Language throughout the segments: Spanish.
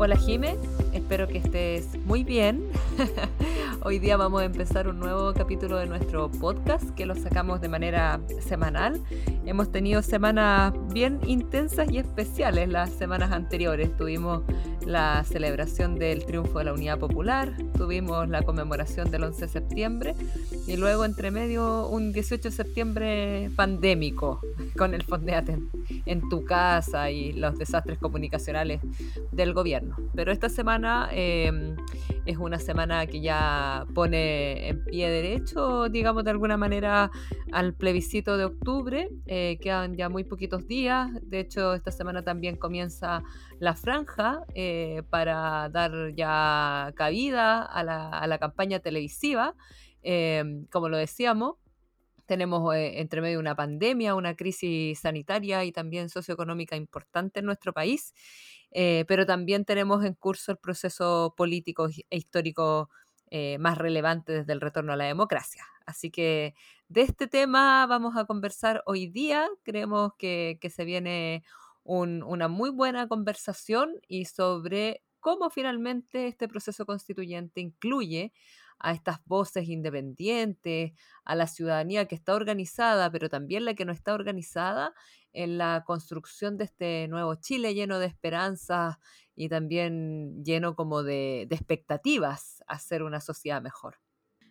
Hola Jime, espero que estés muy bien. Hoy día vamos a empezar un nuevo capítulo de nuestro podcast que lo sacamos de manera semanal. Hemos tenido semanas bien intensas y especiales las semanas anteriores. Tuvimos la celebración del triunfo de la Unidad Popular, tuvimos la conmemoración del 11 de septiembre y luego entre medio un 18 de septiembre pandémico con el Fondeate en, tu casa y los desastres comunicacionales del gobierno. Pero esta semana em, es una semana que ya pone en pie derecho, digamos de alguna manera, al plebiscito de octubre. Eh, quedan ya muy poquitos días. De hecho, esta semana también comienza la franja eh, para dar ya cabida a la, campaña televisiva. Em, como lo decíamos, tenemos eh, entre medio una pandemia, una crisis sanitaria y también socioeconómica importante en nuestro país, eh, pero también tenemos en curso el proceso político e histórico más relevante desde el retorno a la democracia. Así que de este tema vamos a conversar hoy día. Creemos que, que se viene una muy buena conversación y sobre cómo finalmente este proceso constituyente incluye a estas voces independientes, a la ciudadanía que está organizada, pero también la que no está organizada en la construcción de este nuevo Chile lleno de esperanzas y también lleno como de, expectativas a ser una sociedad mejor.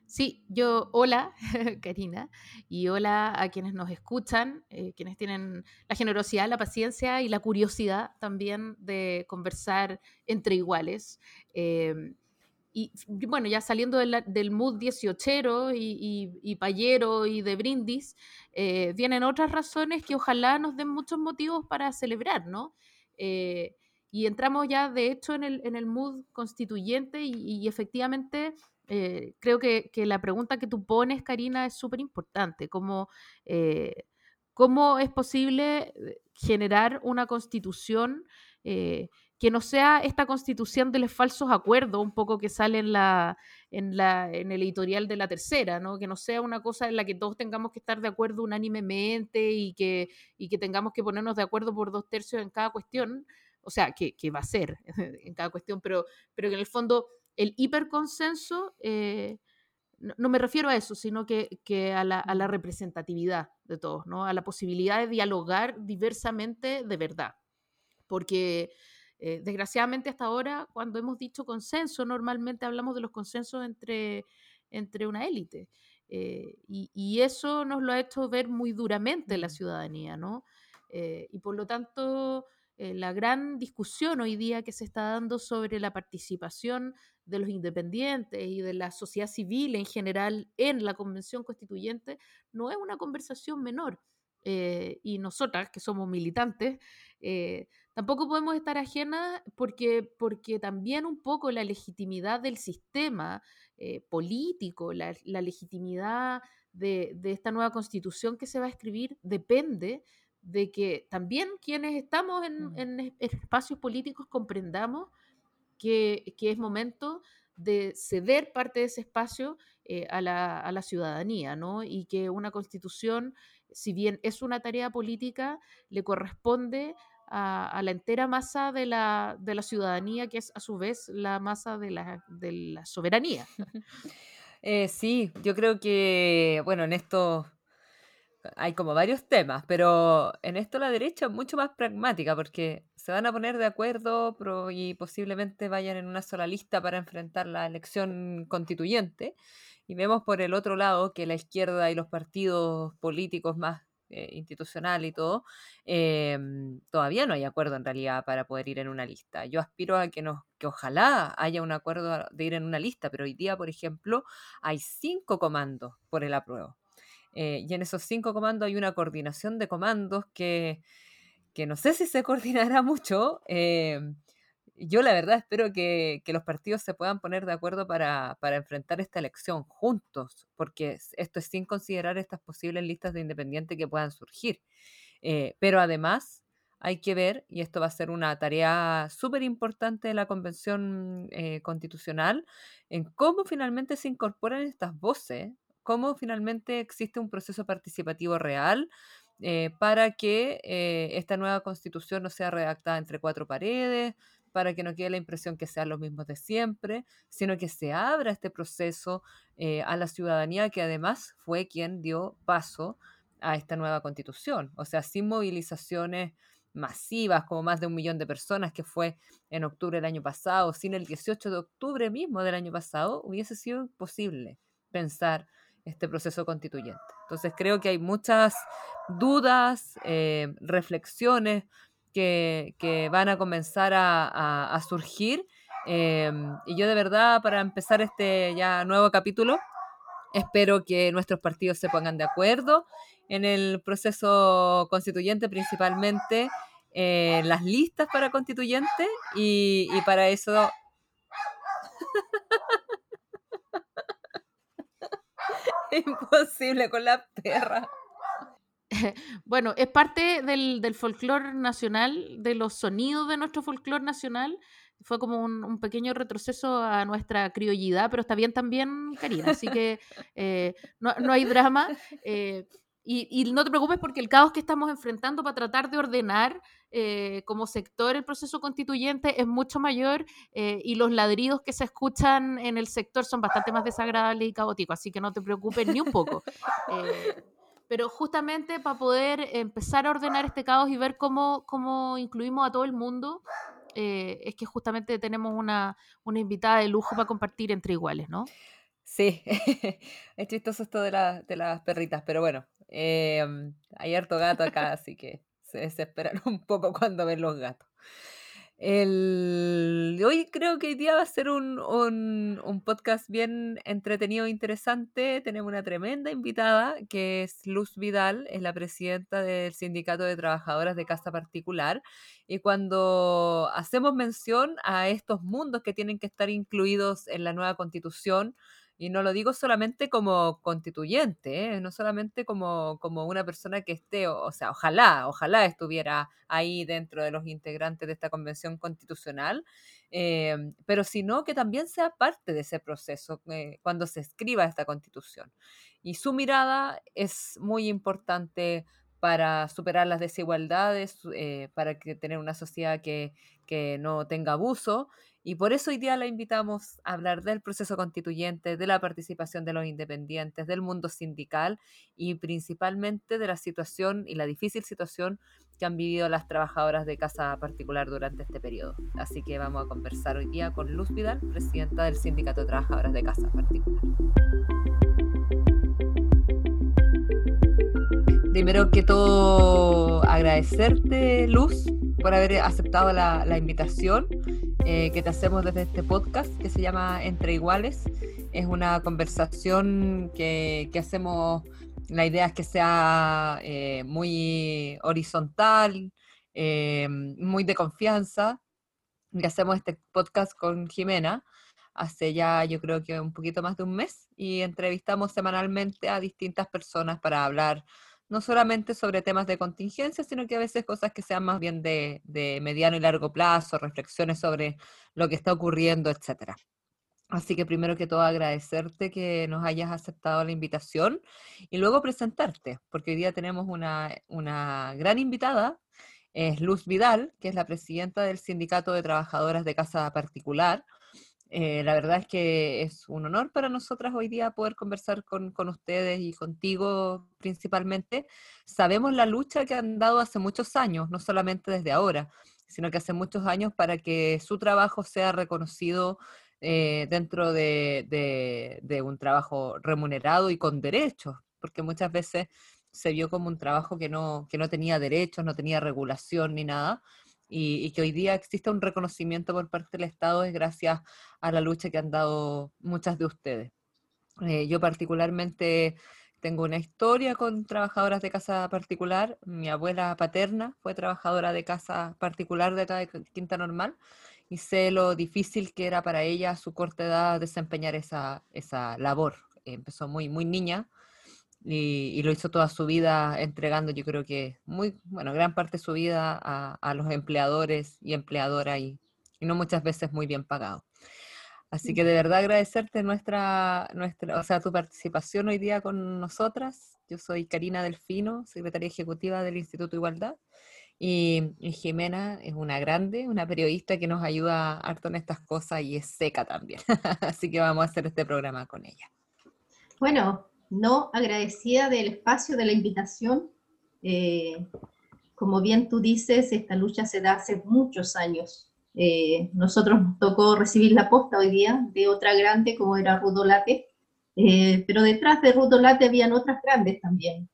Sí, yo, hola Karina, y hola a quienes nos escuchan, eh, quienes tienen la generosidad, la paciencia y la curiosidad también de conversar entre iguales. Em, y bueno, ya saliendo del mood 18 y, y, payero y de brindis, eh, vienen otras razones que ojalá nos den muchos motivos para celebrar, ¿no? Eh, y entramos ya, de hecho, en el, en el mood constituyente y, efectivamente eh, creo que, la pregunta que tú pones, Karina, es súper importante. ¿Cómo, eh, ¿Cómo es posible eh, generar una constitución que no sea esta constitución de los falsos acuerdos, un poco que sale en, la, en, la, en el editorial de la tercera, ¿no? que no sea una cosa en la que todos tengamos que estar de acuerdo unánimemente y que, y que tengamos que ponernos de acuerdo por dos tercios en cada cuestión, o sea, que, que va a ser en cada cuestión, pero, pero que en el fondo el hiperconsenso, eh, no, me refiero a eso, sino que, a, la, representatividad de todos, ¿no? a la posibilidad de dialogar diversamente de verdad. Porque eh, desgraciadamente hasta ahora, cuando hemos dicho consenso, normalmente hablamos de los consensos entre, entre una élite. Eh, y, eso nos lo ha hecho ver muy duramente la ciudadanía, ¿no? y por lo tanto, la gran discusión hoy día que se está dando sobre la participación de los independientes y de la sociedad civil en general en la Convención Constituyente no es una conversación menor. Eh, y nosotras, que somos militantes, eh, tampoco podemos estar ajenas porque, porque también un poco la legitimidad del sistema eh, político, la, legitimidad de, esta nueva constitución que se va a escribir depende de que también quienes estamos en, mm. en espacios políticos comprendamos que, es momento de ceder parte de ese espacio eh, a, la, ciudadanía, ¿no? Y que una constitución, si bien es una tarea política, le corresponde a, la entera masa de la, de la, ciudadanía, que es a su vez la masa de la, de la soberanía. Eh, sí, yo creo que, bueno, en esto hay como varios temas, pero en esto la derecha es mucho más pragmática porque se van a poner de acuerdo y posiblemente vayan en una sola lista para enfrentar la elección constituyente. Y vemos por el otro lado que la izquierda y los partidos políticos más eh, institucionales y todo, em, todavía no hay acuerdo en realidad para poder ir en una lista. Yo aspiro a que, nos, que ojalá haya un acuerdo de ir en una lista, pero hoy día, por ejemplo, hay cinco comandos por el apruebo. Eh, y en esos cinco comandos hay una coordinación de comandos que, que no sé si se coordinará mucho. Yo la verdad espero que, los partidos se puedan poner de acuerdo para, enfrentar esta elección juntos, porque esto es sin considerar estas posibles listas de independientes que puedan surgir. Eh, pero además hay que ver, y esto va a ser una tarea súper importante de la Convención eh, Constitucional, en cómo finalmente se incorporan estas voces, cómo finalmente existe un proceso participativo real eh, para que esta nueva constitución no sea redactada entre cuatro paredes, para que no quede la impresión que sean los mismos de siempre, sino que se abra este proceso eh, a la ciudadanía que además fue quien dio paso a esta nueva constitución. O sea, sin movilizaciones masivas, como más de un millón de personas, que fue en octubre del año pasado, sin el 18 de octubre mismo del año pasado, hubiese sido imposible pensar este proceso constituyente. Entonces creo que hay muchas dudas, eh, reflexiones que, van a comenzar a, surgir. Em, y yo de verdad, para empezar este ya nuevo capítulo, espero que nuestros partidos se pongan de acuerdo en el proceso constituyente, principalmente eh, las listas para constituyente y, para eso... Imposible con la perra. bueno, es parte del, del folclore nacional, de los sonidos de nuestro folclore nacional. Fue como un, pequeño retroceso a nuestra criollidad, pero está bien también, Karina. Así que eh, no, hay drama. Eh, y, no te preocupes porque el caos que estamos enfrentando para tratar de ordenar eh, como sector el proceso constituyente es mucho mayor y los ladridos que se escuchan en el sector son bastante más desagradables y caóticos. Así que no te preocupes ni un poco pero justamente para poder empezar a ordenar este caos y ver cómo, cómo incluimos a todo el mundo, eh, es que justamente tenemos una, una, invitada de lujo para compartir entre iguales, ¿no? Sí, es chistoso esto de, de las perritas, pero bueno, em, hay harto gato acá, así que se desesperan un poco cuando ven los gatos. El... Hoy creo que hoy día va a ser un, un, podcast bien entretenido e interesante. Tenemos una tremenda invitada que es Luz Vidal, es la presidenta del Sindicato de Trabajadoras de Casa Particular. Y cuando hacemos mención a estos mundos que tienen que estar incluidos en la nueva constitución, y no lo digo solamente como constituyente, ¿eh? no solamente como, como una persona que esté, o, sea, ojalá, ojalá estuviera ahí dentro de los integrantes de esta convención constitucional, eh, pero sino que también sea parte de ese proceso eh, cuando se escriba esta constitución. Y su mirada es muy importante para superar las desigualdades, para que tener una sociedad que, que no tenga abuso y por eso hoy día la invitamos a hablar del proceso constituyente, de la participación de los independientes, del mundo sindical y principalmente de la situación y la difícil situación que han vivido las trabajadoras de casa particular durante este periodo. Así que vamos a conversar hoy día con Luz Vidal, presidenta del Sindicato de Trabajadoras de Casa Particular. Primero que todo, agradecerte, Luz, por haber aceptado la, la invitación eh, que te hacemos desde este podcast que se llama Entre Iguales. Es una conversación que, que hacemos, la idea es que sea eh, muy horizontal, eh, muy de confianza. Y hacemos este podcast con Jimena hace ya yo creo que un poquito más de un mes y entrevistamos semanalmente a distintas personas para hablar no solamente sobre temas de contingencia, sino que a veces cosas que sean más bien de, mediano y largo plazo, reflexiones sobre lo que está ocurriendo, etc. Así que primero que todo agradecerte que nos hayas aceptado la invitación y luego presentarte, porque hoy día tenemos una, una gran invitada, es Luz Vidal, que es la presidenta del Sindicato de Trabajadoras de Casa Particular, eh, la verdad es que es un honor para nosotras hoy día poder conversar con, con, ustedes y contigo principalmente. Sabemos la lucha que han dado hace muchos años, no solamente desde ahora, sino que hace muchos años para que su trabajo sea reconocido eh, dentro de, de, un trabajo remunerado y con derechos, porque muchas veces se vio como un trabajo que no, que no tenía derechos, no tenía regulación ni nada y, que hoy día existe un reconocimiento por parte del Estado es gracias a la lucha que han dado muchas de ustedes. Eh, yo particularmente tengo una historia con trabajadoras de casa particular. Mi abuela paterna fue trabajadora de casa particular de acá de Quinta Normal y sé lo difícil que era para ella a su corta edad desempeñar esa, esa labor. Empezó muy, muy niña y, lo hizo toda su vida entregando, yo creo que muy, bueno, gran parte de su vida a, a los empleadores y empleadoras y, y, no muchas veces muy bien pagado. Así que de verdad agradecerte nuestra, nuestra, o sea, tu participación hoy día con nosotras. Yo soy Karina Delfino, secretaria ejecutiva del Instituto Igualdad. Y, Jimena es una grande, una periodista que nos ayuda harto en estas cosas y es seca también. Así que vamos a hacer este programa con ella. Bueno, no agradecida del espacio, de la invitación. Eh, como bien tú dices, esta lucha se da hace muchos años. Eh, nosotros nos tocó recibir la posta hoy día de otra grande como era Rudolate, eh, pero detrás de Rudolate habían otras grandes también.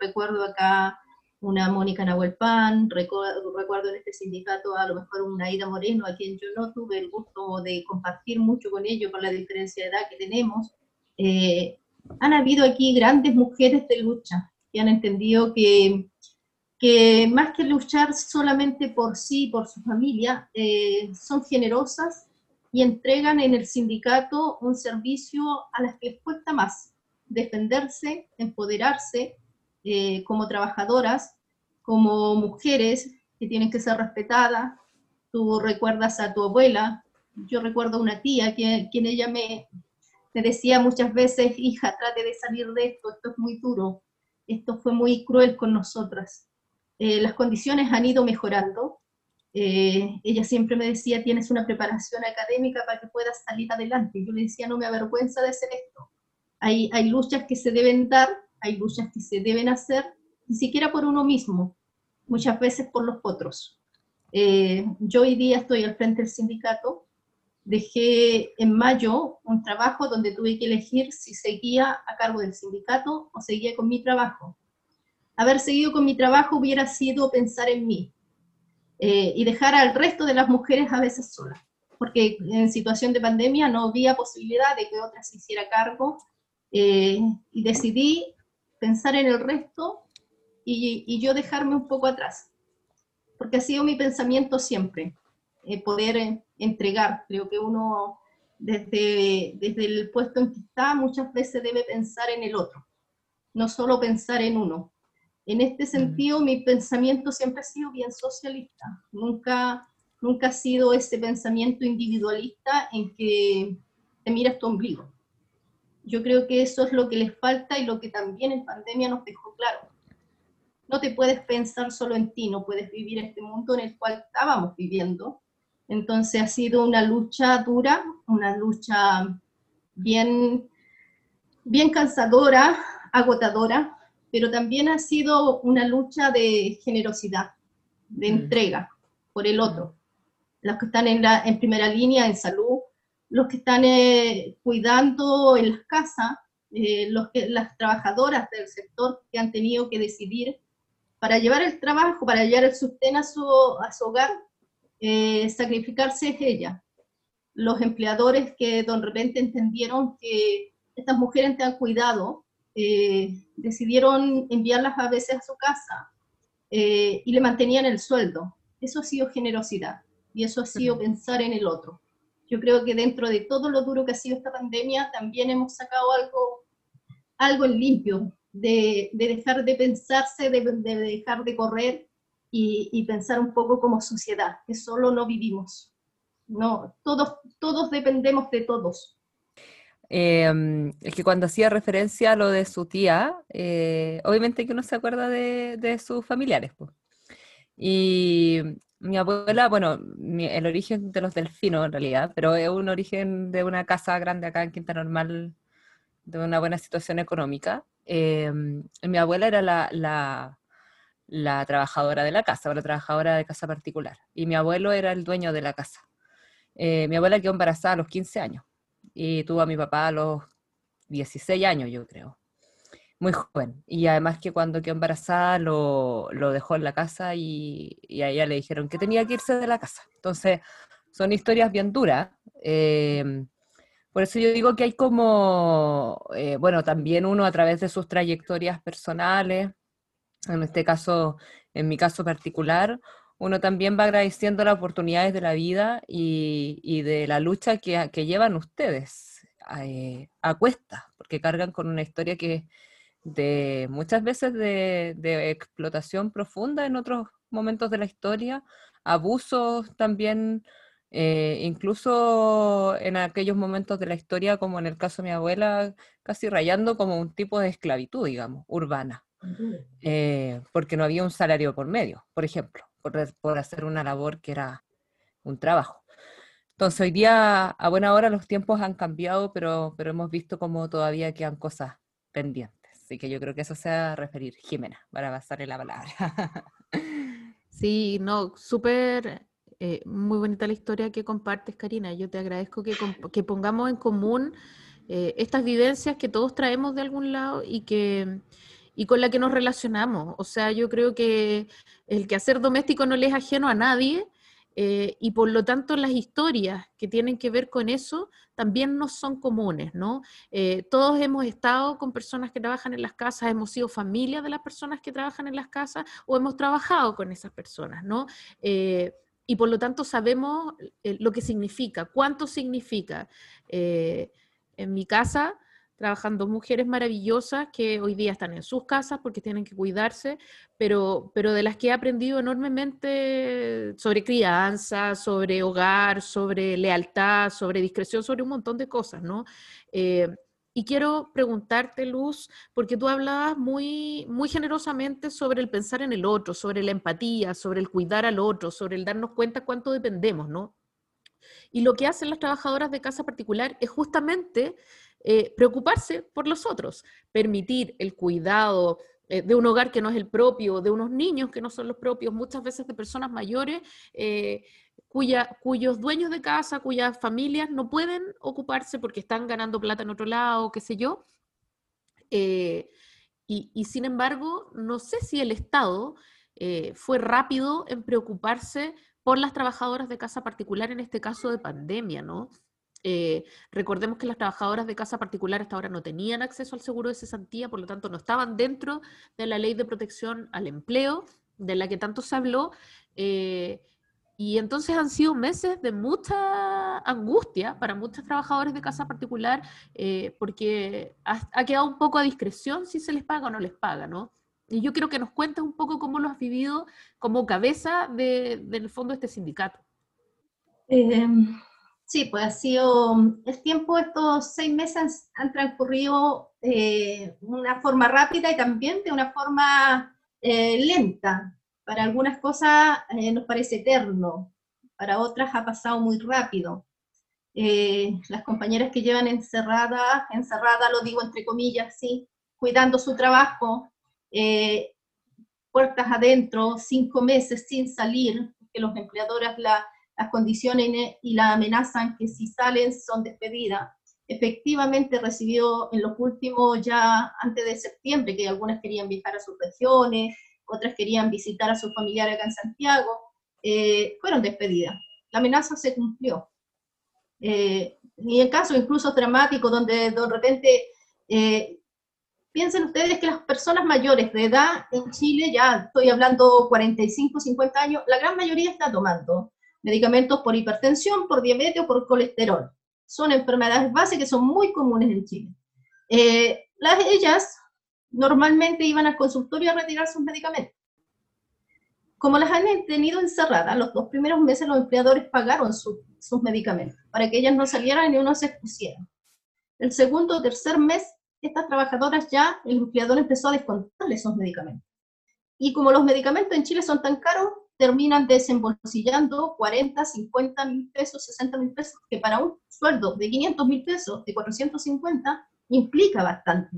recuerdo acá una Mónica Nahuelpan, recuerdo, recuerdo en este sindicato a lo mejor una Ida Moreno, a quien yo no tuve el gusto de compartir mucho con ellos por la diferencia de edad que tenemos. Eh, han habido aquí grandes mujeres de lucha que han entendido que, que más que luchar solamente por sí, por su familia, eh, son generosas y entregan en el sindicato un servicio a las que les cuesta más defenderse, empoderarse eh, como trabajadoras, como mujeres que tienen que ser respetadas. Tú recuerdas a tu abuela, yo recuerdo a una tía que, quien ella me, me decía muchas veces, hija, trate de salir de esto, esto es muy duro, esto fue muy cruel con nosotras. Eh, las condiciones han ido mejorando. Eh, ella siempre me decía, tienes una preparación académica para que puedas salir adelante. Yo le decía, no me avergüenza de hacer esto. Hay, luchas que se deben dar hay luchas que se deben hacer, ni siquiera por uno mismo, muchas veces por los otros. Eh, yo hoy día estoy al frente del sindicato, dejé en mayo un trabajo donde tuve que elegir si seguía a cargo del sindicato o seguía con mi trabajo. Haber seguido con mi trabajo hubiera sido pensar en mí eh, y dejar al resto de las mujeres a veces solas, porque en situación de pandemia no había posibilidad de que otras se hiciera cargo eh, y decidí pensar en el resto y, yo dejarme un poco atrás, porque ha sido mi pensamiento siempre, eh, poder eh, entregar. Creo que uno desde, desde el puesto en que está muchas veces debe pensar en el otro, no solo pensar en uno. En este sentido, mi pensamiento siempre ha sido bien socialista, nunca, nunca ha sido ese pensamiento individualista en que te miras tu ombligo. Yo creo que eso es lo que les falta y lo que también en pandemia nos dejó claro. No te puedes pensar solo en ti, no puedes vivir este mundo en el cual estábamos viviendo. Entonces ha sido una lucha dura, una lucha bien, bien cansadora, agotadora, pero también ha sido una lucha de generosidad, de mm. entrega por el otro. Los que están en, la, en primera línea en salud, los que están eh, cuidando en las casas, eh, los que, las trabajadoras del sector que han tenido que decidir para llevar el trabajo, para llevar el sustento a su, a su hogar, eh, sacrificarse es ella. Los empleadores que de repente entendieron que estas mujeres te han cuidado, decidieron enviarlas a veces a su casa y le mantenían el sueldo. Eso ha sido generosidad y eso ha sido pensar en el otro yo creo que dentro de todo lo duro que ha sido esta pandemia, también hemos sacado algo, algo en limpio, de, dejar de pensarse, de, dejar de correr y, pensar un poco como sociedad, que solo no vivimos. No, todos, todos dependemos de todos. Em, es que cuando hacía referencia a lo de su tía, eh, obviamente que uno se acuerda de, de sus familiares. Pues. Y, mi abuela, bueno, el origen de los delfinos en realidad, pero es un origen de una casa grande acá en Quinta Normal, de una buena situación económica. Em, mi abuela era la, la, la, trabajadora de la casa, o la trabajadora de casa particular, y mi abuelo era el dueño de la casa. Eh, mi abuela quedó embarazada a los 15 años y tuvo a mi papá a los 16 años, yo creo muy joven. Y además que cuando quedó embarazada lo, lo dejó en la casa y, y, a ella le dijeron que tenía que irse de la casa. Entonces, son historias bien duras. Em, por eso yo digo que hay como, eh, bueno, también uno a través de sus trayectorias personales, en este caso, en mi caso particular, uno también va agradeciendo las oportunidades de la vida y, de la lucha que, llevan ustedes eh, a cuesta, porque cargan con una historia que de muchas veces de, explotación profunda en otros momentos de la historia, abusos también, eh, incluso en aquellos momentos de la historia, como en el caso de mi abuela, casi rayando como un tipo de esclavitud, digamos, urbana, eh, porque no había un salario por medio, por ejemplo por, hacer una labor que era un trabajo. Entonces, hoy día, a buena hora, los tiempos han cambiado, pero, pero hemos visto como todavía quedan cosas pendientes. Así que yo creo que eso se va a referir, Jimena, para pasarle la palabra. Sí, no, súper, eh, muy bonita la historia que compartes, Karina. Yo te agradezco que, que pongamos en común eh, estas vivencias que todos traemos de algún lado y que y con la que nos relacionamos. O sea, yo creo que el quehacer doméstico no le es ajeno a nadie eh, y por lo tanto las historias que tienen que ver con eso también no son comunes, ¿no? Eh, todos hemos estado con personas que trabajan en las casas, hemos sido familia de las personas que trabajan en las casas o hemos trabajado con esas personas, ¿no? Eh, y por lo tanto sabemos lo que significa, cuánto significa. en mi casa, trabajando mujeres maravillosas que hoy día están en sus casas porque tienen que cuidarse, pero, pero de las que he aprendido enormemente sobre crianza, sobre hogar, sobre lealtad, sobre discreción, sobre un montón de cosas, ¿no? Eh, y quiero preguntarte, Luz, porque tú hablabas muy, muy generosamente sobre el pensar en el otro, sobre la empatía, sobre el cuidar al otro, sobre el darnos cuenta cuánto dependemos, ¿no? Y lo que hacen las trabajadoras de casa particular es justamente eh, preocuparse por los otros, permitir el cuidado eh, de un hogar que no es el propio, de unos niños que no son los propios, muchas veces de personas mayores eh, cuyos dueños de casa, cuyas familias no pueden ocuparse porque están ganando plata en otro lado, qué sé yo. Y, sin embargo, no sé si el Estado fue rápido en preocuparse por las trabajadoras de casa particular en este caso de pandemia, ¿no? Eh, recordemos que las trabajadoras de casa particular hasta ahora no tenían acceso al seguro de cesantía, por lo tanto no estaban dentro de la ley de protección al empleo, de la que tanto se habló. Eh, y entonces han sido meses de mucha angustia para muchos trabajadores de casa particular, eh, porque ha, quedado un poco a discreción si se les paga o no les paga, ¿no? Y yo quiero que nos cuentes un poco cómo lo has vivido como cabeza de, del fondo de este sindicato. Sí, pues ha sido, el tiempo, estos seis meses han transcurrido de eh, una forma rápida y también de una forma eh, lenta. Para algunas cosas eh, nos parece eterno, para otras ha pasado muy rápido. las compañeras que llevan encerrada, encerrada lo digo entre comillas, sí, cuidando su trabajo, puertas adentro, cinco meses sin salir, que los empleadores la las condiciones y la amenazan que si salen son despedidas. Efectivamente recibió en los últimos, ya antes de septiembre, que algunas querían viajar a sus regiones, otras querían visitar a sus familiares acá en Santiago, eh, fueron despedidas. La amenaza se cumplió. Eh, y en casos incluso dramáticos donde de repente, eh, piensen ustedes que las personas mayores de edad en Chile, ya estoy hablando 45, 50 años, la gran mayoría está tomando medicamentos por hipertensión, por diabetes o por colesterol. Son enfermedades básicas que son muy comunes en Chile. Eh, las, ellas normalmente iban al consultorio a retirar sus medicamentos. Como las han tenido encerradas, los dos primeros meses los empleadores pagaron sus medicamentos para que ellas no salieran y uno se expusieran. El segundo o tercer mes, estas trabajadoras ya, el empleador empezó a descontarle esos medicamentos. Y como los medicamentos en Chile son tan caros, terminan desembolsillando 40, 50 mil pesos, 60 mil pesos, que para un sueldo de 500 mil pesos, de 450, implica bastante,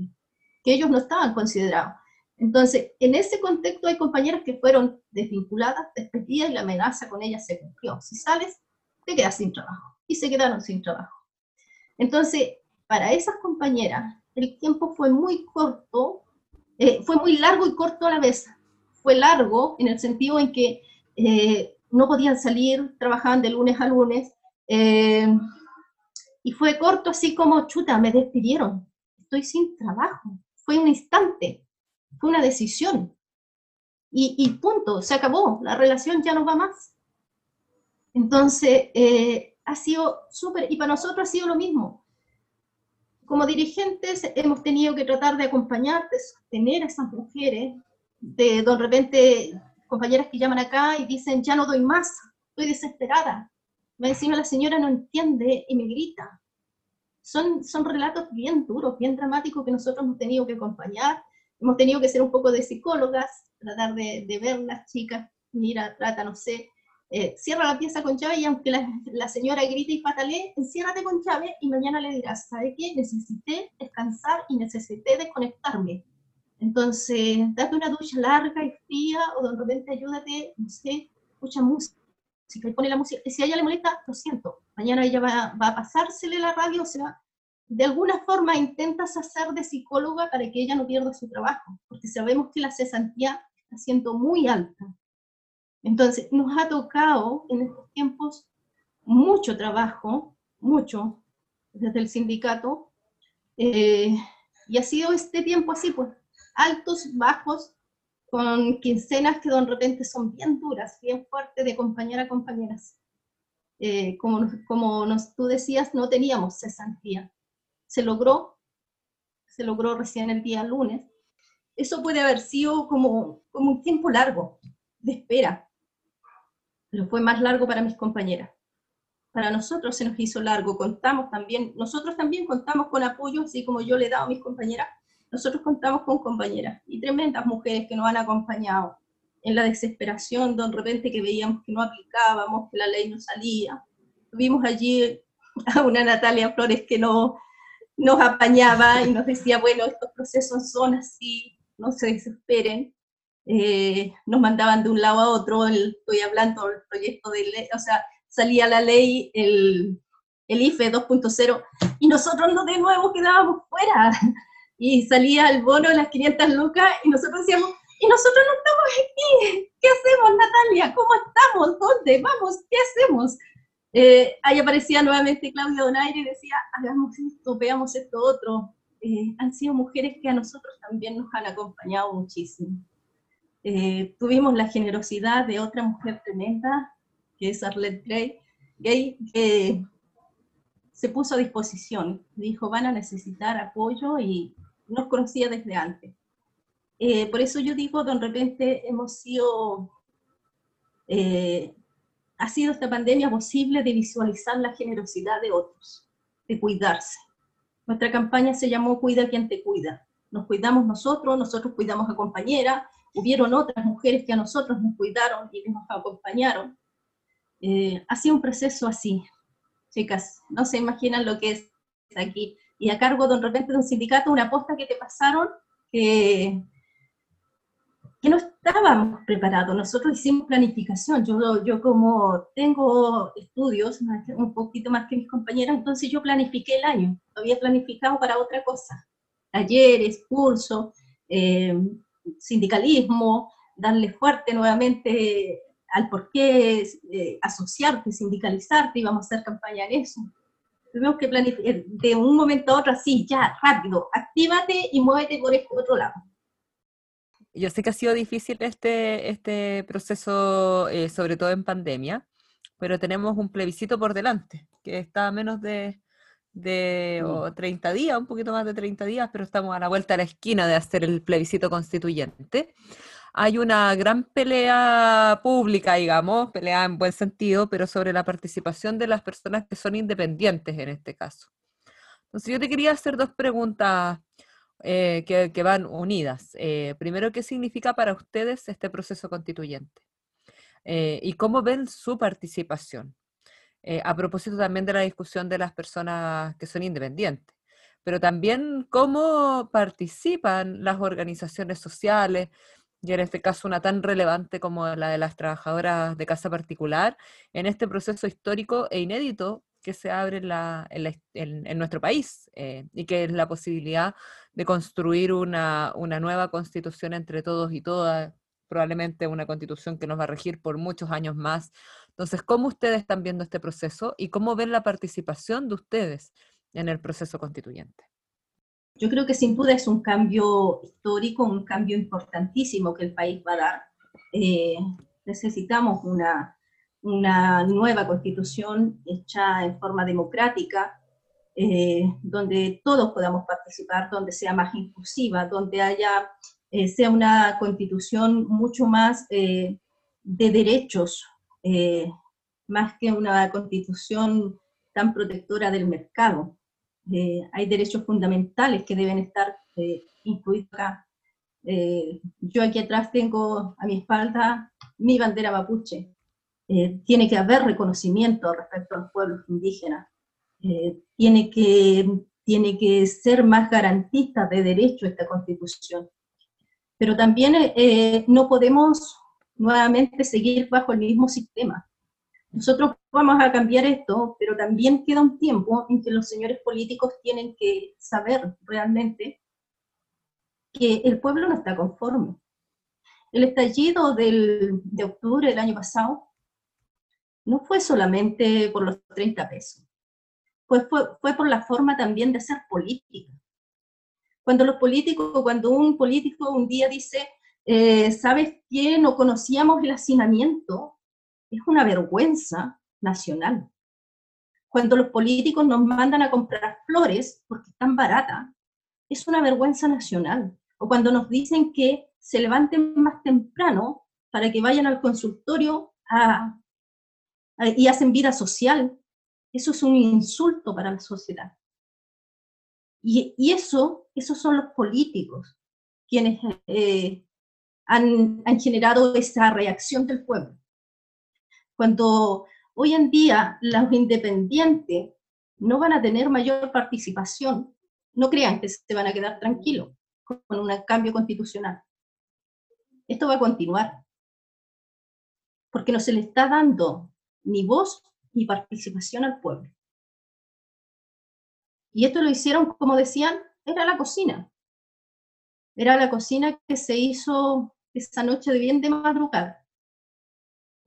que ellos no estaban considerados. Entonces, en ese contexto hay compañeras que fueron desvinculadas, despedidas y la amenaza con ellas se cumplió. Si sales, te quedas sin trabajo. Y se quedaron sin trabajo. Entonces, para esas compañeras, el tiempo fue muy corto, eh, fue muy largo y corto a la vez. Fue largo en el sentido en que eh, no podían salir, trabajaban de lunes a lunes, eh, y fue corto así como, chuta, me despidieron, estoy sin trabajo. Fue un instante, fue una decisión. y, punto, se acabó, la relación ya no va más. Entonces, eh, ha sido súper, y para nosotros ha sido lo mismo. Como dirigentes hemos tenido que tratar de acompañar, de sostener a esas mujeres, de, de repente compañeras que llaman acá y dicen, ya no doy más, estoy desesperada. Me encima la señora no entiende y me grita. Son, son relatos bien duros, bien dramáticos que nosotros hemos tenido que acompañar, hemos tenido que ser un poco de psicólogas, tratar de, de ver las chicas, mira, trata, no sé, eh, cierra la pieza con llave y aunque la, la, señora grite y patalee, enciérrate con llave y mañana le dirás, ¿sabe qué? Necesité descansar y necesité desconectarme. Entonces, date una ducha larga y fría o de repente ayúdate, no sé, escucha música pone la música. Y si a ella le molesta, lo siento, mañana ella va, va a pasársele la radio, o sea, de alguna forma intentas hacer de psicóloga para que ella no pierda su trabajo, porque sabemos que la cesantía siendo muy alta. Entonces, nos ha tocado en estos tiempos mucho trabajo, mucho, desde el sindicato, eh, y ha sido este tiempo así, pues, altos, bajos, con quincenas que de repente son bien duras, bien fuertes de compañera a compañeras. Eh, como como nos, tú decías, no teníamos cesantía. Se logró, se logró recién el día lunes, eso puede haber sido como, como un tiempo largo de espera, pero fue más largo para mis compañeras. Para nosotros se nos hizo largo, contamos también, nosotros también contamos con apoyo, así como yo le he dado a mis compañeras, nosotros contamos con compañeras y tremendas mujeres que nos han acompañado en la desesperación, de repente que veíamos que no aplicábamos, que la ley no salía. Tuvimos allí a una Natalia Flores que no, nos apañaba y nos decía, bueno, estos procesos son así, no se desesperen. Eh, nos mandaban de un lado a otro, estoy hablando del proyecto de ley, o sea, salía la ley, el, el IFE 2.0, y nosotros no de nuevo quedábamos fuera. Y salía el bono de las 500 lucas y nosotros decíamos, y nosotros no estamos aquí, ¿qué hacemos Natalia? ¿Cómo estamos? ¿Dónde vamos? ¿Qué hacemos? Eh, ahí aparecía nuevamente Claudia Donaire y decía, hagamos esto, veamos esto otro. Eh, han sido mujeres que a nosotros también nos han acompañado muchísimo. Eh, tuvimos la generosidad de otra mujer tremenda, que es Arlette Gray, Gay, que se puso a disposición. Dijo, van a necesitar apoyo y nos conocía desde antes. Eh, por eso yo digo, de repente hemos sido, ha sido esta pandemia posible de visualizar la generosidad de otros, de cuidarse. Nuestra campaña se llamó Cuida quien te cuida. Nos cuidamos nosotros, nosotros cuidamos a compañera, hubieron otras mujeres que a nosotros nos cuidaron y nos acompañaron. Eh, ha sido un proceso así, chicas, no se imaginan lo que es aquí. Y a cargo de, repente de un sindicato, una aposta que te pasaron, que, que no estábamos preparados. Nosotros hicimos planificación. Yo, yo como tengo estudios, un poquito más que mis compañeras, entonces yo planifiqué el año. Lo había planificado para otra cosa. Talleres, cursos, eh, sindicalismo, darle fuerte nuevamente al por qué eh, asociarte, sindicalizarte, íbamos a hacer campaña en eso. Tuvimos que planificar de un momento a otro así, ya, rápido, actívate y muévete por este otro lado yo sé que ha sido difícil este, este proceso, eh, sobre todo en pandemia, pero tenemos un plebiscito por delante, que está a menos de, de 30 mm. días, un poquito más de 30 días, pero estamos a la vuelta a la esquina de hacer el plebiscito constituyente. Hay una gran pelea pública, digamos, pelea en buen sentido, pero sobre la participación de las personas que son independientes en este caso. Entonces yo te quería hacer dos preguntas eh, que, van unidas. Eh, primero, ¿qué significa para ustedes este proceso constituyente? Eh, ¿Y cómo ven su participación? a propósito también de la discusión de las personas que son independientes, pero también cómo participan las organizaciones sociales, y en este caso una tan relevante como la de las trabajadoras de casa particular, en este proceso histórico e inédito que se abre en, nuestro país y que es la posibilidad de construir una, nueva constitución entre todos y todas, probablemente una constitución que nos va a regir por muchos años más. Entonces, ¿cómo ustedes están viendo este proceso y cómo ven la participación de ustedes en el proceso constituyente? Yo creo que sin duda es un cambio histórico, un cambio importantísimo que el país va a dar. eh, necesitamos una, una nueva constitución hecha en forma democrática, eh, donde todos podamos participar, donde sea más inclusiva, donde haya, eh, sea una constitución mucho más de derechos, más que una constitución tan protectora del mercado. Hay derechos fundamentales que deben estar incluidos acá. yo aquí atrás tengo a mi espalda mi bandera mapuche. Eh, tiene que haber reconocimiento respecto a los pueblos indígenas. Eh, tiene, que, tiene que ser más garantista de derecho esta constitución. Pero también eh, no podemos nuevamente seguir bajo el mismo sistema. Nosotros vamos a cambiar esto, pero también queda un tiempo en que los señores políticos tienen que saber realmente que el pueblo no está conforme. El estallido del, de octubre del año pasado no fue solamente por los 30 pesos, fue, fue por la forma también de hacer política. Cuando los políticos, cuando un político un día dice, eh, ¿sabes qué? No conocíamos el hacinamiento, es una vergüenza nacional. Cuando los políticos nos mandan a comprar flores porque están baratas, es una vergüenza nacional. O cuando nos dicen que se levanten más temprano para que vayan al consultorio y hacen vida social. Eso es un insulto para la sociedad. Y, eso, esos son los políticos quienes eh, han, han generado esa reacción del pueblo. Cuando hoy en día los independientes no van a tener mayor participación, no crean que se van a quedar tranquilos con un cambio constitucional. Esto va a continuar, porque no se le está dando ni voz ni participación al pueblo. Y esto lo hicieron, como decían, era la cocina. Era la cocina que se hizo esa noche de bien de madrugada.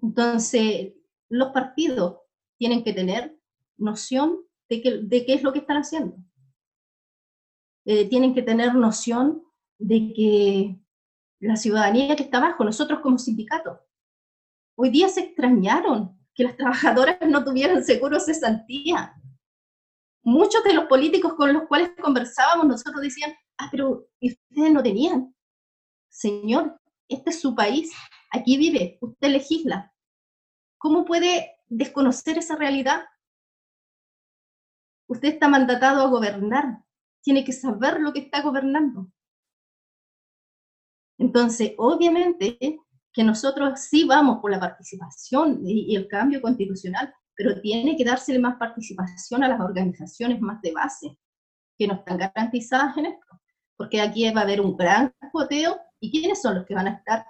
Entonces, los partidos tienen que tener noción de, qué es lo que están haciendo. Eh, tienen que tener noción de que la ciudadanía que está abajo, nosotros como sindicato. Hoy día se extrañaron que las trabajadoras no tuvieran seguros de cesantía. Muchos de los políticos con los cuales conversábamos, nosotros decían, ah, pero ustedes no tenían. Señor, este es su país, aquí vive, usted legisla. ¿Cómo puede desconocer esa realidad? Usted está mandatado a gobernar, tiene que saber lo que está gobernando. Entonces, obviamente que nosotros sí vamos por la participación y, el cambio constitucional, pero tiene que dársele más participación a las organizaciones más de base, que no están garantizadas en esto, porque aquí va a haber un gran cuoteo, ¿y quiénes son los que van a estar?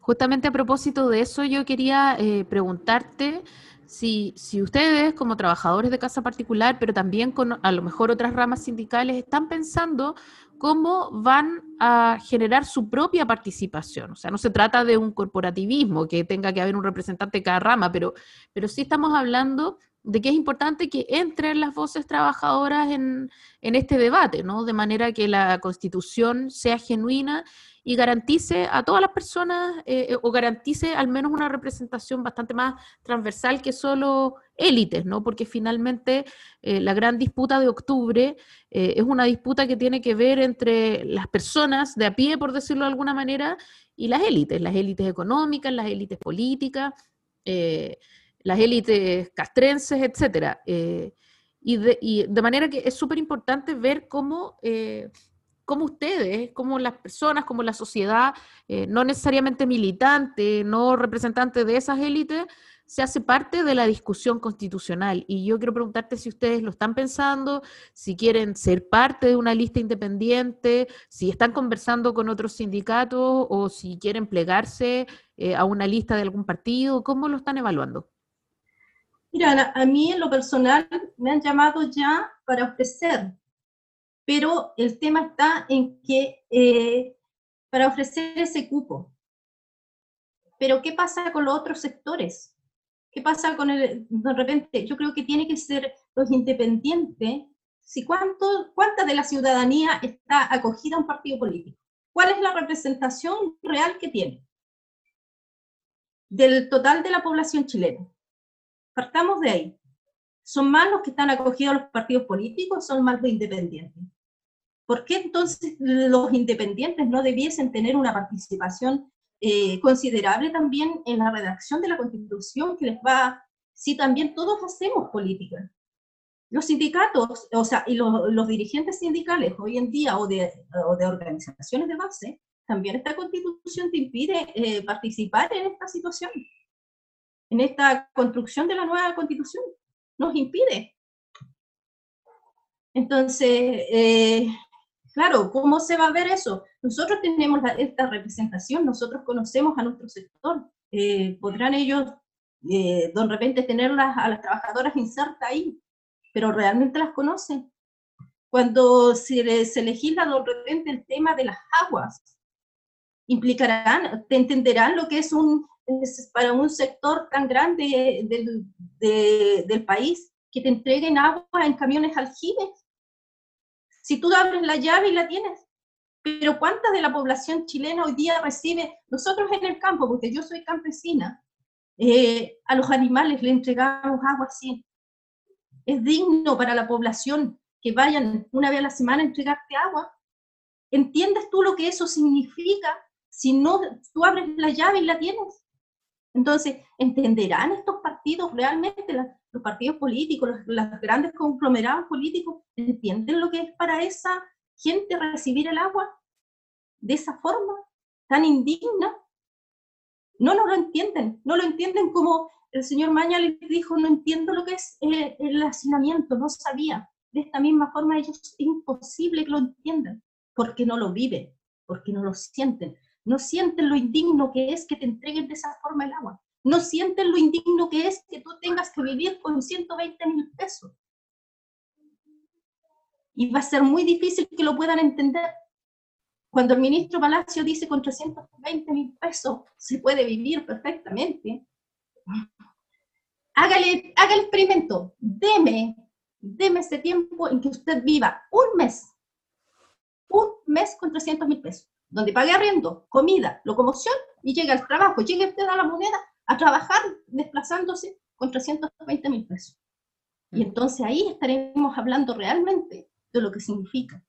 Justamente a propósito de eso, yo quería eh, preguntarte si, si, ustedes como trabajadores de casa particular, pero también con a lo mejor otras ramas sindicales, están pensando cómo van a generar su propia participación. O sea, no se trata de un corporativismo, que tenga que haber un representante de cada rama, pero, pero sí estamos hablando de que es importante que entren las voces trabajadoras en, en este debate, ¿no? De manera que la constitución sea genuina y garantice a todas las personas eh, eh, o garantice al menos una representación bastante más transversal que solo élites, ¿no? Porque finalmente eh, la gran disputa de octubre es una disputa que tiene que ver entre las personas de a pie, por decirlo de alguna manera, y las élites, las élites económicas, las élites políticas, las élites castrenses, etcétera. Y de, y de, manera que es súper importante ver cómo como ustedes, como las personas, como la sociedad, eh, no necesariamente militante, no representante de esas élites, se hace parte de la discusión constitucional. Y yo quiero preguntarte si ustedes lo están pensando, si quieren ser parte de una lista independiente, si están conversando con otros sindicatos o si quieren plegarse eh, a una lista de algún partido, ¿cómo lo están evaluando? Mira, a mí en lo personal me han llamado ya para ofrecer pero el tema está en que eh, para ofrecer ese cupo, pero ¿qué pasa con los otros sectores? ¿Qué pasa con el, de repente, yo creo que tiene que ser los independientes, si cuánto, cuánta de la ciudadanía está acogida a un partido político, cuál es la representación real que tiene. del total de la población chilena. Partamos de ahí. ¿Son más los que están acogidos a los partidos políticos son más los independientes? ¿Por qué entonces los independientes no debiesen tener una participación eh, considerable también en la redacción de la Constitución que les va, si también todos hacemos política? Los sindicatos, o sea, y los, dirigentes sindicales hoy en día o de, o de organizaciones de base, también esta constitución te impide eh, participar en esta situación, en esta construcción de la nueva constitución. Nos impide. Entonces, eh, claro, ¿cómo se va a ver eso? Nosotros tenemos esta representación, nosotros conocemos a nuestro sector. Eh, ¿Podrán ellos de repente tenerlas a las trabajadoras insertas ahí? Pero realmente las conocen. Cuando se, se legisla de repente el tema de las aguas, implicarán, te entenderán lo que es un para un sector tan grande del, del país que te entreguen agua en camiones aljibes. Si tú abres la llave y la tienes, pero ¿cuánta de la población chilena hoy día recibe? Nosotros en el campo, porque yo soy campesina, eh, a los animales le entregamos agua así. Es digno para la población que vayan una vez a la semana a entregarte agua. ¿Entiendes tú lo que eso significa si no tú abres la llave y la tienes. Entonces, ¿entenderán estos partidos realmente, los partidos políticos, los, grandes conglomerados políticos, entienden lo que es para esa gente recibir el agua de esa forma tan indigna? No, no lo entienden, no lo entienden como el señor Maña les dijo, no entiendo lo que es el, el hacinamiento, no sabía. De esta misma forma ellos es imposible que lo entiendan, porque no lo viven, porque no lo sienten, no sienten lo indigno que es que te entreguen de esa forma el agua. No sienten lo indigno que es que tú tengas que vivir con 120 mil pesos. Y va a ser muy difícil que lo puedan entender. Cuando el ministro Palacio dice con 320 mil pesos se puede vivir perfectamente, hágale, haga el experimento. Deme, deme ese tiempo en que usted viva un mes, un mes con 300 mil pesos donde pague arriendo, comida, locomoción y llegue al trabajo, llegue usted a la moneda a trabajar desplazándose con 320 mil pesos. Y mm. entonces ahí estaremos hablando realmente de lo que significa.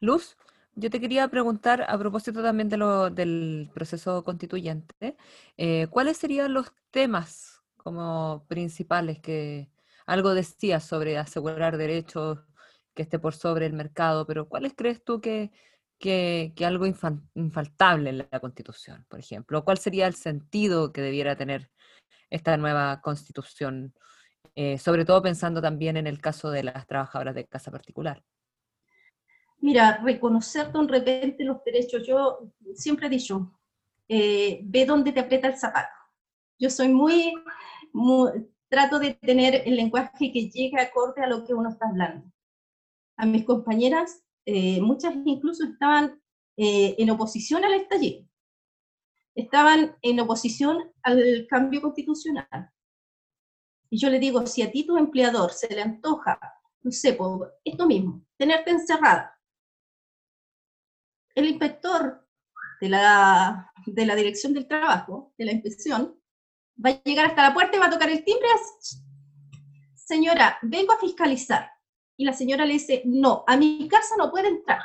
Luz, yo te quería preguntar a propósito también de lo, del proceso constituyente, eh, ¿cuáles serían los temas como principales que algo decías sobre asegurar derechos que esté por sobre el mercado, pero cuáles crees tú que, que, algo infaltable en la Constitución, por ejemplo? ¿Cuál sería el sentido que debiera tener esta nueva Constitución? Eh, sobre todo pensando también en el caso de las trabajadoras de casa particular. Mira, reconocer de repente los derechos, yo siempre he dicho, eh, ve dónde te aprieta el zapato. Yo soy muy, trato de tener el lenguaje que llegue acorde a lo que uno está hablando. A mis compañeras eh, muchas incluso estaban eh, en oposición al estallido, estaban en oposición al cambio constitucional. Y yo le digo, si a ti tu empleador se le antoja, no sé, esto mismo, tenerte encerrada, el inspector de la, de la Dirección del Trabajo, de la inspección, va a llegar hasta la puerta y va a tocar el timbre. Señora, vengo a fiscalizar y la señora le dice, no, a mi casa no puede entrar.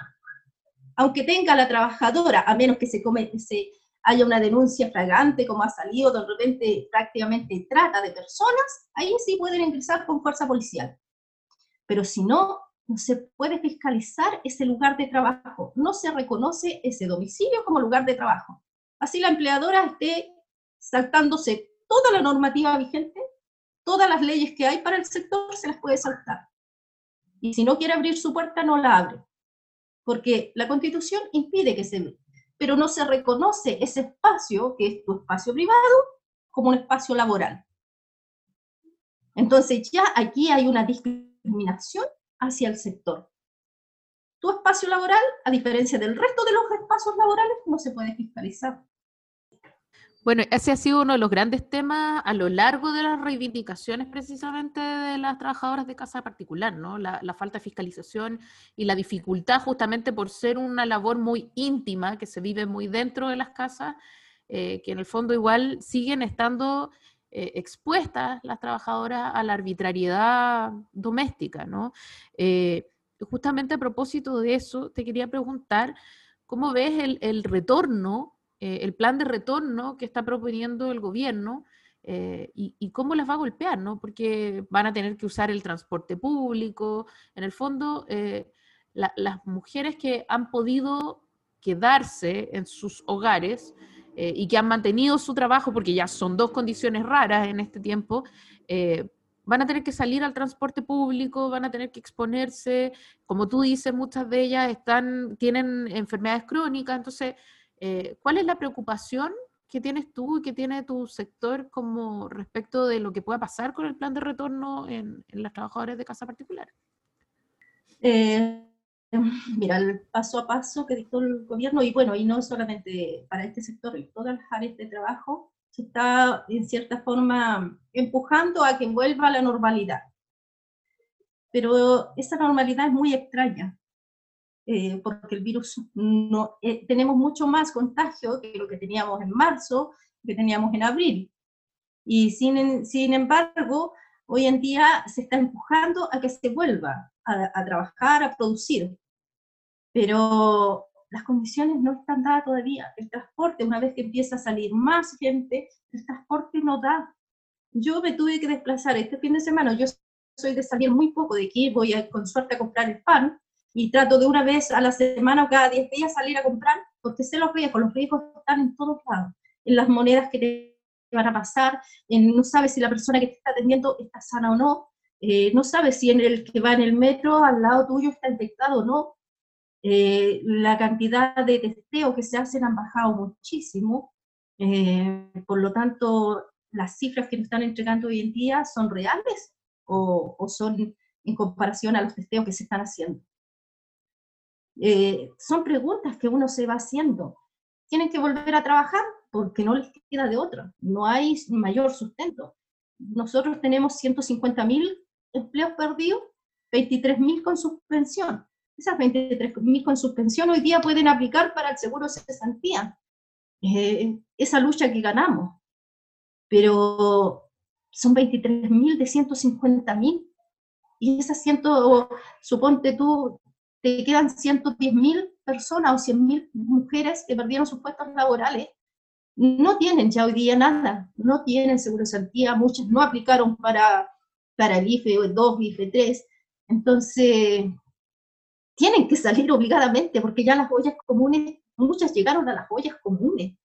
Aunque tenga la trabajadora, a menos que se, come, se haya una denuncia fragante, como ha salido de repente prácticamente trata de personas, ahí sí pueden ingresar con fuerza policial. Pero si no, no se puede fiscalizar ese lugar de trabajo, no se reconoce ese domicilio como lugar de trabajo. Así la empleadora esté saltándose toda la normativa vigente, todas las leyes que hay para el sector se las puede saltar. Y si no quiere abrir su puerta, no la abre. Porque la constitución impide que se pero no se reconoce ese espacio, que es tu espacio privado, como un espacio laboral. Entonces ya aquí hay una discriminación hacia el sector. Tu espacio laboral, a diferencia del resto de los espacios laborales, no se puede fiscalizar. Bueno, ese ha sido uno de los grandes temas a lo largo de las reivindicaciones precisamente de las trabajadoras de casa particular, ¿no? La, falta de fiscalización y la dificultad justamente por ser una labor muy íntima que se vive muy dentro de las casas, que en el fondo igual siguen estando expuestas las trabajadoras a la arbitrariedad doméstica, ¿no? justamente a propósito de eso, te quería preguntar, ¿cómo ves el, el retorno, el plan de retorno que está proponiendo el gobierno? Eh, y, cómo las va a golpear, ¿no? Porque van a tener que usar el transporte público. En el fondo, eh, las mujeres que han podido quedarse en sus hogares eh, y que han mantenido su trabajo, porque ya son dos condiciones raras en este tiempo, van a tener que salir al transporte público, van a tener que exponerse, como tú dices, muchas de ellas están, tienen enfermedades crónicas, entonces, ¿cuál es la preocupación ¿Qué tienes tú y qué tiene tu sector como respecto de lo que pueda pasar con el plan de retorno en, en las trabajadoras de casa particular? Eh, mira, el paso a paso que dictó el gobierno, y bueno, y no solamente para este sector, en todas las áreas de trabajo, se está en cierta forma empujando a que vuelva a la normalidad. Pero esa normalidad es muy extraña, eh, porque el virus no, eh, tenemos mucho más contagio que lo que teníamos en marzo, que teníamos en abril. Y sin, sin embargo, hoy en día se está empujando a que se vuelva a, a trabajar, a producir. Pero las condiciones no están dadas todavía. El transporte, una vez que empieza a salir más gente, el transporte no da. Yo me tuve que desplazar este fin de semana, yo soy de salir muy poco de aquí, voy a, con suerte a comprar el pan, y trato de una vez a la semana o cada 10 días salir a comprar, porque sé los riesgos, los riesgos están en todos lados, en las monedas que te van a pasar, en, no sabes si la persona que te está atendiendo está sana o no, eh, no sabes si en el que va en el metro al lado tuyo está infectado o no. Eh, la cantidad de testeos que se hacen han bajado muchísimo, eh, por lo tanto, las cifras que nos están entregando hoy en día son reales o, o son en comparación a los testeos que se están haciendo. Eh, son preguntas que uno se va haciendo. ¿Tienen que volver a trabajar? Porque no les queda de otra. No hay mayor sustento. Nosotros tenemos 150.000 empleos perdidos, 23.000 con suspensión. Esas 23.000 con suspensión hoy día pueden aplicar para el seguro cesantía. Eh, esa lucha que ganamos. Pero son 23.000 de 150.000. Y esas ciento, suponte tú, te quedan 110.000 personas o 100.000 mujeres que perdieron sus puestos laborales. No tienen ya hoy día nada, no tienen seguro de santía, muchas no aplicaron para, para el IFE 2, IFE 3. Entonces, tienen que salir obligadamente porque ya las ollas comunes, muchas llegaron a las ollas comunes.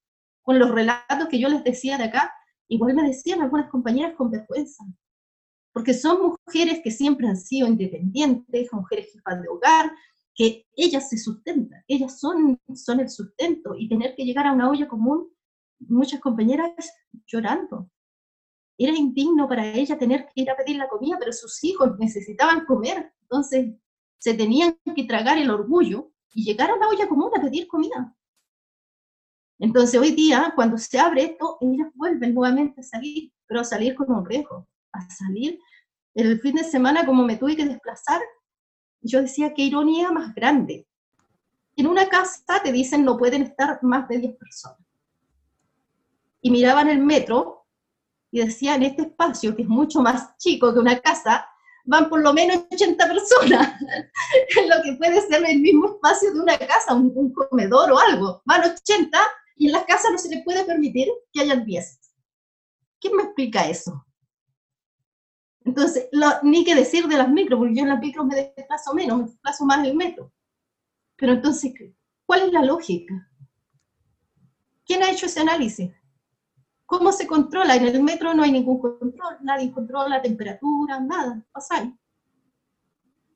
Con los relatos que yo les decía de acá, igual me decían algunas compañeras con vergüenza, porque son mujeres que siempre han sido independientes, mujeres jefas de hogar, que ellas se sustentan, ellas son, son el sustento, y tener que llegar a una olla común, muchas compañeras llorando. Era indigno para ella tener que ir a pedir la comida, pero sus hijos necesitaban comer, entonces se tenían que tragar el orgullo y llegar a la olla común a pedir comida. Entonces hoy día, cuando se abre esto, ellas vuelven nuevamente a salir, pero a salir con un riesgo, a salir. El fin de semana, como me tuve que desplazar, yo decía, qué ironía más grande. En una casa te dicen no pueden estar más de 10 personas. Y miraban el metro y decían, este espacio, que es mucho más chico que una casa, van por lo menos 80 personas, lo que puede ser el mismo espacio de una casa, un, comedor o algo. Van 80 y en las casas no se les puede permitir que hayan 10. ¿Quién me explica eso? Entonces, ni que decir de las micros, porque yo en las micros me desplazo menos, me desplazo más el metro. Pero entonces, ¿cuál es la lógica? ¿Quién ha hecho ese análisis? ¿Cómo se controla? En el metro no hay ningún control, nadie controla la temperatura, nada, pasa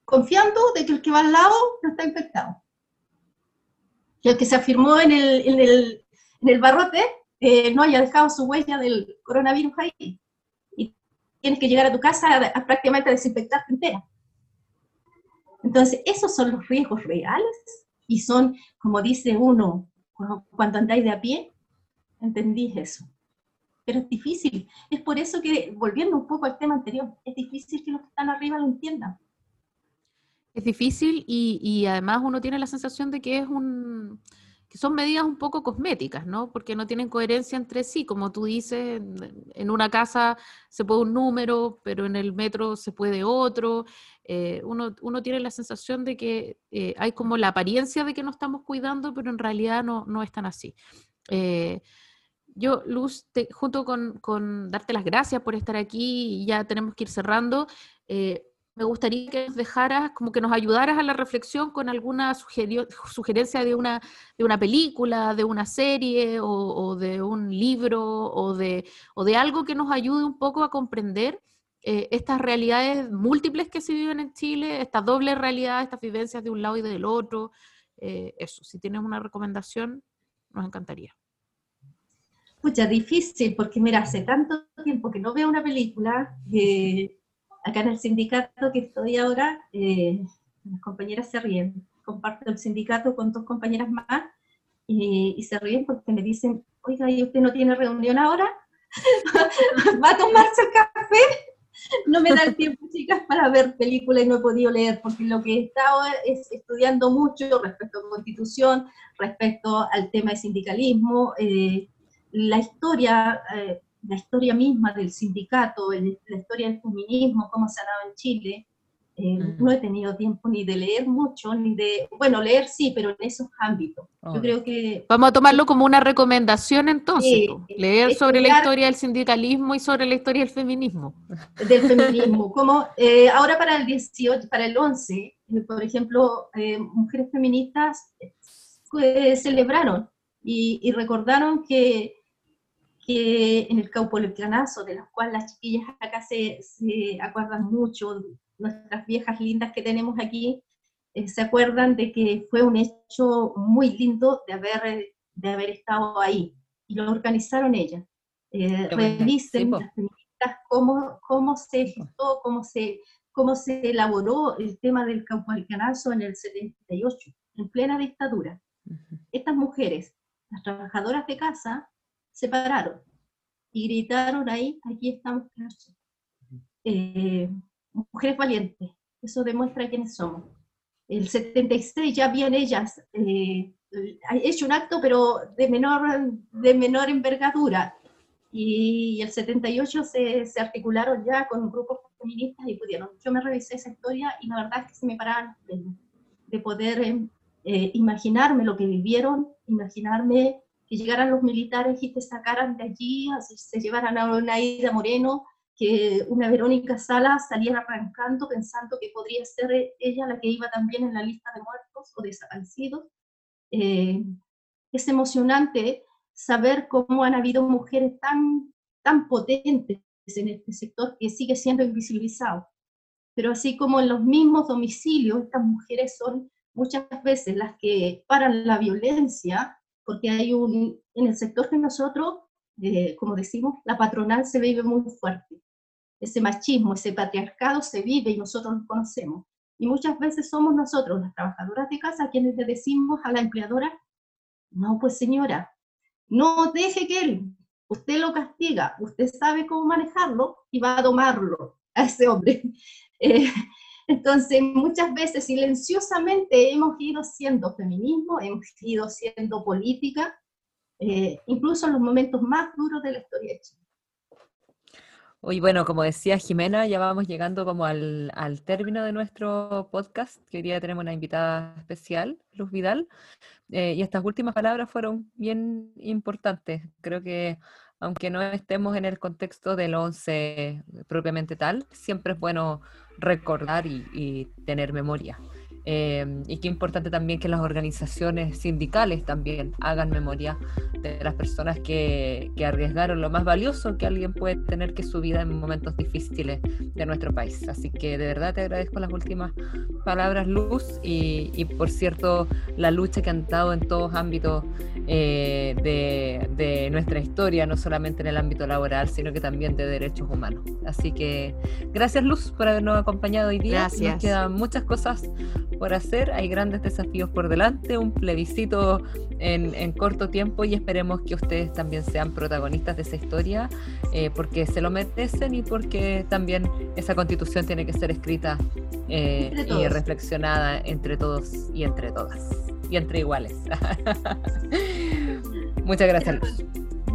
Confiando de que el que va al lado no está infectado. Que el que se afirmó en el, en el, en el barrote eh, no haya dejado su huella del coronavirus ahí tienes que llegar a tu casa a, prácticamente a desinfectarte entera. Entonces, esos son los riesgos reales y son, como dice uno, cuando andáis de a pie, entendís eso. Pero es difícil. Es por eso que, volviendo un poco al tema anterior, es difícil que los que están arriba lo entiendan. Es difícil y, y además uno tiene la sensación de que es un son medidas un poco cosméticas, ¿no? Porque no tienen coherencia entre sí. Como tú dices, en una casa se puede un número, pero en el metro se puede otro. Eh, uno, tiene la sensación de que eh, hay como la apariencia de que no estamos cuidando, pero en realidad no, no es tan así. Eh, yo, Luz, junto con, con, darte las gracias por estar aquí, ya tenemos que ir cerrando, me gustaría que nos dejaras, como que nos ayudaras a la reflexión con alguna sugerencia de una, de una película, de una serie o, de un libro o de, o de algo que nos ayude un poco a comprender eh, estas realidades múltiples que se viven en Chile, esta doble realidad, estas vivencias de un lado y del otro. Eh, eso, si tienes una recomendación, nos encantaría. Pucha, difícil, porque mira, hace tanto tiempo que no veo una película. Acá en el sindicato que estoy ahora, eh, las compañeras se ríen. Comparto el sindicato con dos compañeras más y, se ríen porque me dicen, oiga, ¿y usted no tiene reunión ahora? ¿Va a tomarse el café? No me da el tiempo, chicas, para ver películas y no he podido leer, porque lo que he estado es estudiando mucho respecto a constitución, respecto al tema de sindicalismo, eh, la historia, eh, la historia misma del sindicato, la historia del feminismo, cómo se ha dado en Chile. Eh, mm. No he tenido tiempo ni de leer mucho, ni de, bueno, leer sí, pero en esos ámbitos. Yo creo que... Vamos a tomarlo como una recomendación entonces, leer sobre la historia del sindicalismo y sobre la historia del feminismo. Del feminismo, como eh, ahora para el 18, para el 11, eh, por ejemplo, mujeres feministas celebraron y, y recordaron que que en el Caupolicanazo, de las cuales las chiquillas acá se, se, acuerdan mucho, nuestras viejas lindas que tenemos aquí, eh, se acuerdan de que fue un hecho muy lindo de haber, de haber estado ahí, y lo organizaron ellas. Eh, revisen las feministas cómo, cómo se gestó, cómo se, cómo se elaboró el tema del Caupolicanazo en el 78, en plena dictadura. Estas mujeres, las trabajadoras de casa, se pararon y gritaron ahí, aquí estamos, eh, mujeres valientes, eso demuestra quiénes somos. El 76 ya bien ellas eh, hecho un acto, pero de menor, de menor envergadura, y, el 78 se, se, articularon ya con grupos feministas y pudieron. Yo me revisé esa historia y la verdad es que se me paraban de, poder eh, imaginarme lo que vivieron, imaginarme que llegaran los militares y te sacaran de allí, se llevaran a una Ida Moreno, que una Verónica Sala saliera arrancando pensando que podría ser ella la que iba también en la lista de muertos o desaparecidos. Eh, es emocionante saber cómo han habido mujeres tan, tan potentes en este sector que sigue siendo invisibilizado. Pero así como en los mismos domicilios, estas mujeres son muchas veces las que paran la violencia porque hay un, en el sector que nosotros, eh, como decimos, la patronal se vive muy fuerte. Ese machismo, ese patriarcado se vive y nosotros lo conocemos. Y muchas veces somos nosotros, las trabajadoras de casa, quienes le decimos a la empleadora, no, pues señora, no deje que él, usted lo castiga, usted sabe cómo manejarlo y va a domarlo a ese hombre. Eh, entonces, muchas veces silenciosamente hemos ido siendo feminismo, hemos ido siendo política, eh, incluso en los momentos más duros de la historia de Chile. Bueno, como decía Jimena, ya vamos llegando como al, al, término de nuestro podcast, que hoy día tenemos una invitada especial, Luz Vidal, eh, y estas últimas palabras fueron bien importantes. Creo que aunque no estemos en el contexto del 11 propiamente tal, siempre es bueno recordar y, tener memoria. Eh, y qué importante también que las organizaciones sindicales también hagan memoria de las personas que, que, arriesgaron lo más valioso que alguien puede tener, que su vida en momentos difíciles de nuestro país. Así que de verdad te agradezco las últimas palabras, Luz, y, y por cierto, la lucha que han dado en todos ámbitos eh, de, de, nuestra historia, no solamente en el ámbito laboral, sino que también de derechos humanos. Así que gracias, Luz, por habernos acompañado hoy día. Gracias. Nos quedan muchas cosas por hacer, hay grandes desafíos por delante, un plebiscito en, en corto tiempo y esperemos que ustedes también sean protagonistas de esa historia, eh, porque se lo merecen y porque también esa constitución tiene que ser escrita eh, y reflexionada entre todos y entre todas. y entre iguales. Muchas gracias, Luz.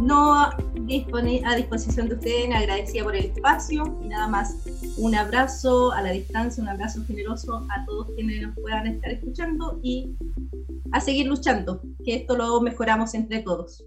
No a disposición de ustedes, agradecida por el espacio y nada más. Un abrazo a la distancia, un abrazo generoso a todos quienes nos puedan estar escuchando y a seguir luchando, que esto lo mejoramos entre todos.